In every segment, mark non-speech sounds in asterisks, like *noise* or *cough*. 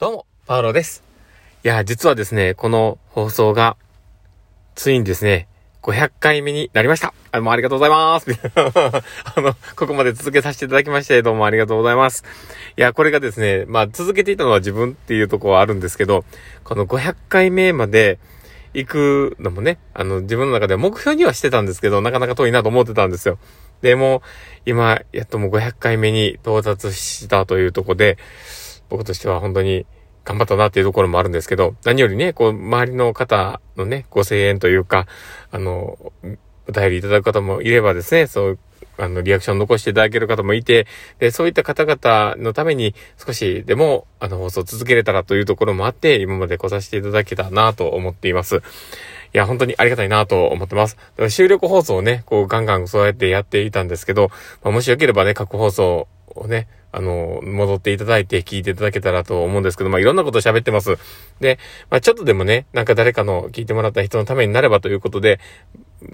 どうも、パウロです。いや、実はですね、この放送が、ついにですね、500回目になりました。あもうありがとうございます。*laughs* あの、ここまで続けさせていただきまして、どうもありがとうございます。いや、これがですね、まあ続けていたのは自分っていうとこはあるんですけど、この500回目まで行くのもね、あの、自分の中では目標にはしてたんですけど、なかなか遠いなと思ってたんですよ。でも、今、やっともう500回目に到達したというとこで、僕としては本当に頑張ったなっていうところもあるんですけど、何よりね、こう、周りの方のね、ご声援というか、あの、お便りいただく方もいればですね、そう、あの、リアクション残していただける方もいて、で、そういった方々のために少しでも、あの、放送続けれたらというところもあって、今まで来させていただけたなと思っています。いや、本当にありがたいなと思ってます。収録放送をね、こう、ガンガンそうやってやっていたんですけど、まあ、もしよければね、過去放送をね、あの、戻っていただいて聞いていただけたらと思うんですけど、まあ、いろんなこと喋ってます。で、まあ、ちょっとでもね、なんか誰かの聞いてもらった人のためになればということで、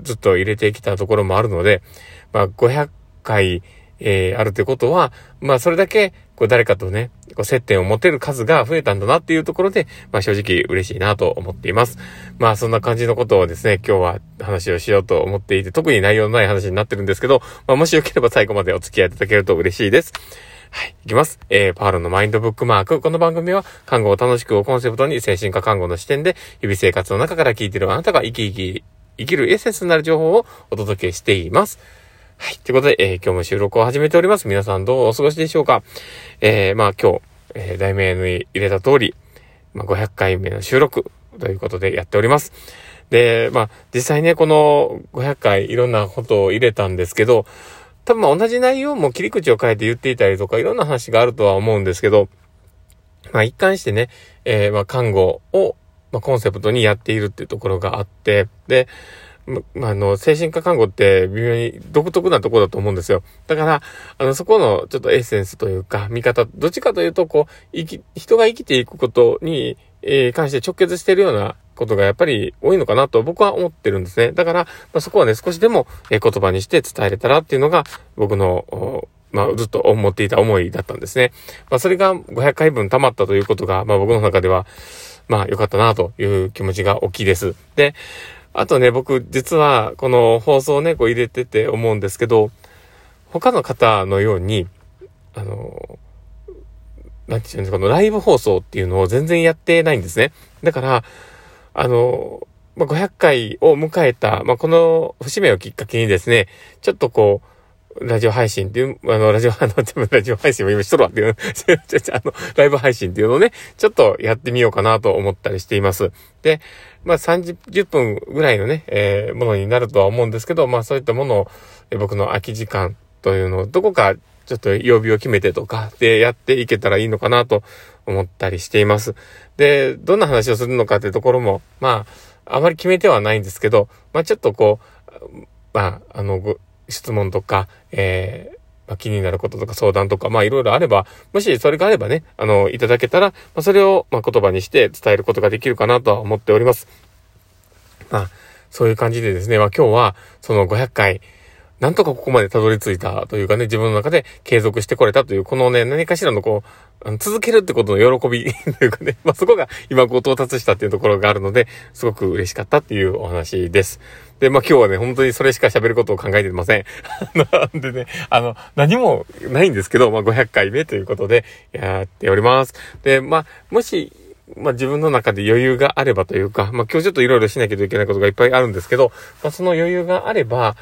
ずっと入れてきたところもあるので、まあ、500回、えー、あるということは、まあ、それだけ、こう、誰かとね、こう、接点を持てる数が増えたんだなっていうところで、まあ、正直嬉しいなと思っています。まあ、そんな感じのことをですね、今日は話をしようと思っていて、特に内容のない話になってるんですけど、まあ、もしよければ最後までお付き合いいただけると嬉しいです。はい。いきます。えー、パールのマインドブックマーク。この番組は、看護を楽しくをコンセプトに、精神科看護の視点で、日々生活の中から聞いているあなたが生き生き、生きるエッセンスになる情報をお届けしています。はい。ということで、えー、今日も収録を始めております。皆さんどうお過ごしでしょうか？えー、まあ今日、えー、題名に入れた通り、まあ500回目の収録ということでやっております。で、まあ実際ね、この500回いろんなことを入れたんですけど、多分同じ内容も切り口を変えて言っていたりとか、いろんな話があるとは思うんですけど、まあ一貫してね、えー、まあ看護を、まあ、コンセプトにやっているっていうところがあって、で、まあ、あの、精神科看護って微妙に独特なところだと思うんですよ。だから、あの、そこのちょっとエッセンスというか、見方、どっちかというと、こう、生き、人が生きていくことに、えー、関して直結しているようなことがやっぱり多いのかなと僕は思ってるんですね。だから、まあ、そこはね、少しでも、え言葉にして伝えれたらっていうのが僕の、まあ、ずっと思っていた思いだったんですね。まあ、それが500回分溜まったということが、まあ、僕の中では、まあ、良かったなという気持ちが大きいです。で、あとね、僕、実は、この放送をね、こう入れてて思うんですけど、他の方のように、あの、なんていうんですか、このライブ放送っていうのを全然やってないんですね。だから、あの、まあ、500回を迎えた、まあ、この節目をきっかけにですね、ちょっとこう、ラジオ配信っていう、あの、ラジオ、あの、ラジオ配信も今しとるわっていう、*laughs* あの、ライブ配信っていうのをね、ちょっとやってみようかなと思ったりしています。で、まあ、30分ぐらいのね、えー、ものになるとは思うんですけど、まあ、そういったものを、え僕の空き時間というのを、どこかちょっと曜日を決めてとかでやっていけたらいいのかなと思ったりしています。で、どんな話をするのかってところも、まあ、あまり決めてはないんですけど、まあちょっとこう、まあ、あの、質問とか、えー、まあ、気になることとか相談とか、まあいろいろあれば、もしそれがあればね、あの、いただけたら、まあそれを、まあ言葉にして伝えることができるかなとは思っております。まあ、そういう感じでですね、まあ今日は、その500回、なんとかここまでたどり着いたというかね、自分の中で継続してこれたという、このね、何かしらのこう、続けるってことの喜び *laughs* というかね、*laughs* まあ、そこが今こう到達したっていうところがあるので、すごく嬉しかったっていうお話です。で、まあ、今日はね、本当にそれしか喋ることを考えてません。*laughs* なんでね、あの、何もないんですけど、まあ、500回目ということでやっております。で、まあ、もし、まあ自分の中で余裕があればというか、まあ今日ちょっといろいろしなきゃいけないことがいっぱいあるんですけど、まあその余裕があれば、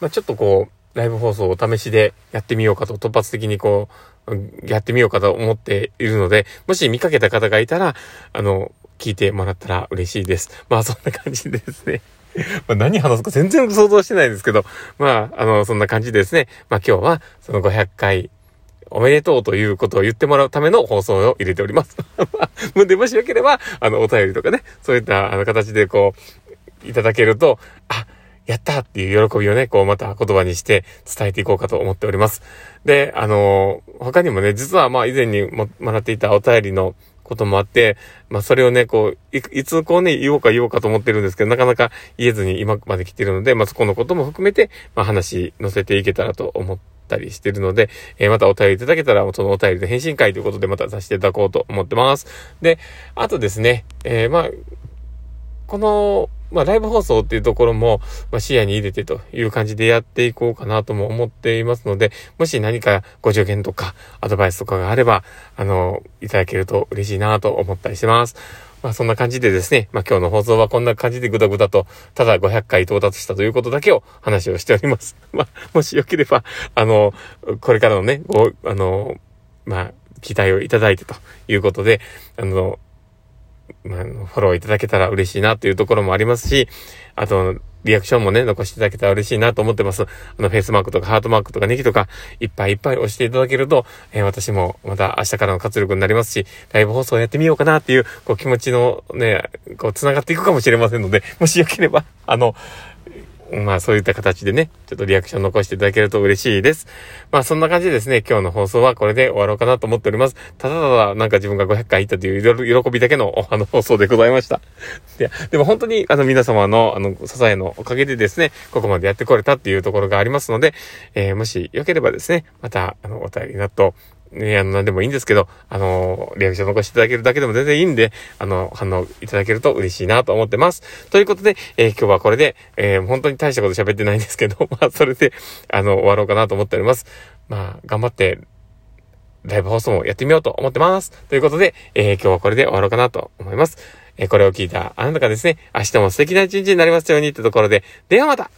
まあ、ちょっとこう、ライブ放送をお試しでやってみようかと、突発的にこう、やってみようかと思っているので、もし見かけた方がいたら、あの、聞いてもらったら嬉しいです。まあそんな感じでですね。*laughs* まあ何話すか全然想像してないんですけど、まあ、あの、そんな感じでですね。まあ今日はその500回おめでとうということを言ってもらうための放送を入れております。*laughs* で、もしよければ、あの、お便りとかね、そういったあの形でこう、いただけると、あ、やったっていう喜びをね、こうまた言葉にして伝えていこうかと思っております。で、あの、他にもね、実はまあ以前にももらっていたお便りのこともあって、まあそれをね、こう、いつこうね、言おうか言おうかと思ってるんですけど、なかなか言えずに今まで来てるので、まあそこのことも含めて、まあ話乗せていけたらと思っったりしてるので、えー、またお便りいただけたら、そのお便りの返信会ということでまたさせていただこうと思ってます。で、あとですね、えー、まあ、この、まあ、ライブ放送っていうところも、まあ、視野に入れてという感じでやっていこうかなとも思っていますので、もし何かご助言とかアドバイスとかがあれば、あの、いただけると嬉しいなと思ったりしてます。まあそんな感じでですね、まあ今日の放送はこんな感じでぐだぐだと、ただ500回到達したということだけを話をしております。*laughs* まあ、もしよければ、あの、これからのね、ご、あの、まあ、期待をいただいてということで、あの、まあ、フォローいただけたら嬉しいなというところもありますし、あと、リアクションもね、残していただけたら嬉しいなと思ってます。あの、フェイスマークとかハートマークとかネギとか、いっぱいいっぱい押していただけると、えー、私もまた明日からの活力になりますし、ライブ放送やってみようかなっていう、こう気持ちのね、こう繋がっていくかもしれませんので、もしよければ、あの、まあそういった形でね、ちょっとリアクション残していただけると嬉しいです。まあそんな感じでですね、今日の放送はこれで終わろうかなと思っております。ただただなんか自分が500回行ったという喜びだけのあの放送でございました。いや、でも本当にあの皆様のあの支えのおかげでですね、ここまでやってこれたっていうところがありますので、えー、もしよければですね、またあのお便りなど、ね、あの、何でもいいんですけど、あの、リアクション残していただけるだけでも全然いいんで、あの、反応いただけると嬉しいなと思ってます。ということで、えー、今日はこれで、えー、本当に大したこと喋ってないんですけど、*laughs* まあ、それで、あの、終わろうかなと思っております。まあ、頑張って、ライブ放送もやってみようと思ってます。ということで、えー、今日はこれで終わろうかなと思います。えこれを聞いたあなたがですね、明日も素敵な一日になりますようにってところで、ではまた